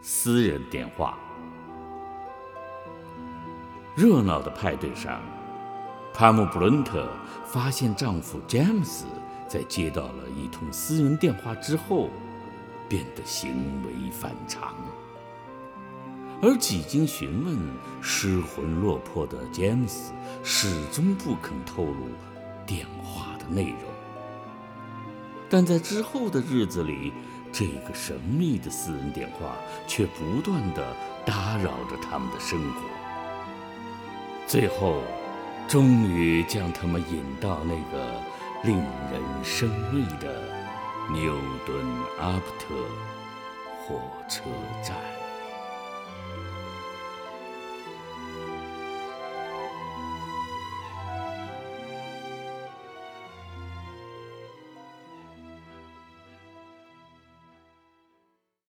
私人电话。热闹的派对上，帕姆布伦特发现丈夫詹姆斯在接到了一通私人电话之后，变得行为反常。而几经询问，失魂落魄的詹姆斯始终不肯透露电话的内容。但在之后的日子里，这个神秘的私人电话却不断地打扰着他们的生活，最后，终于将他们引到那个令人生畏的牛顿阿普特火车站。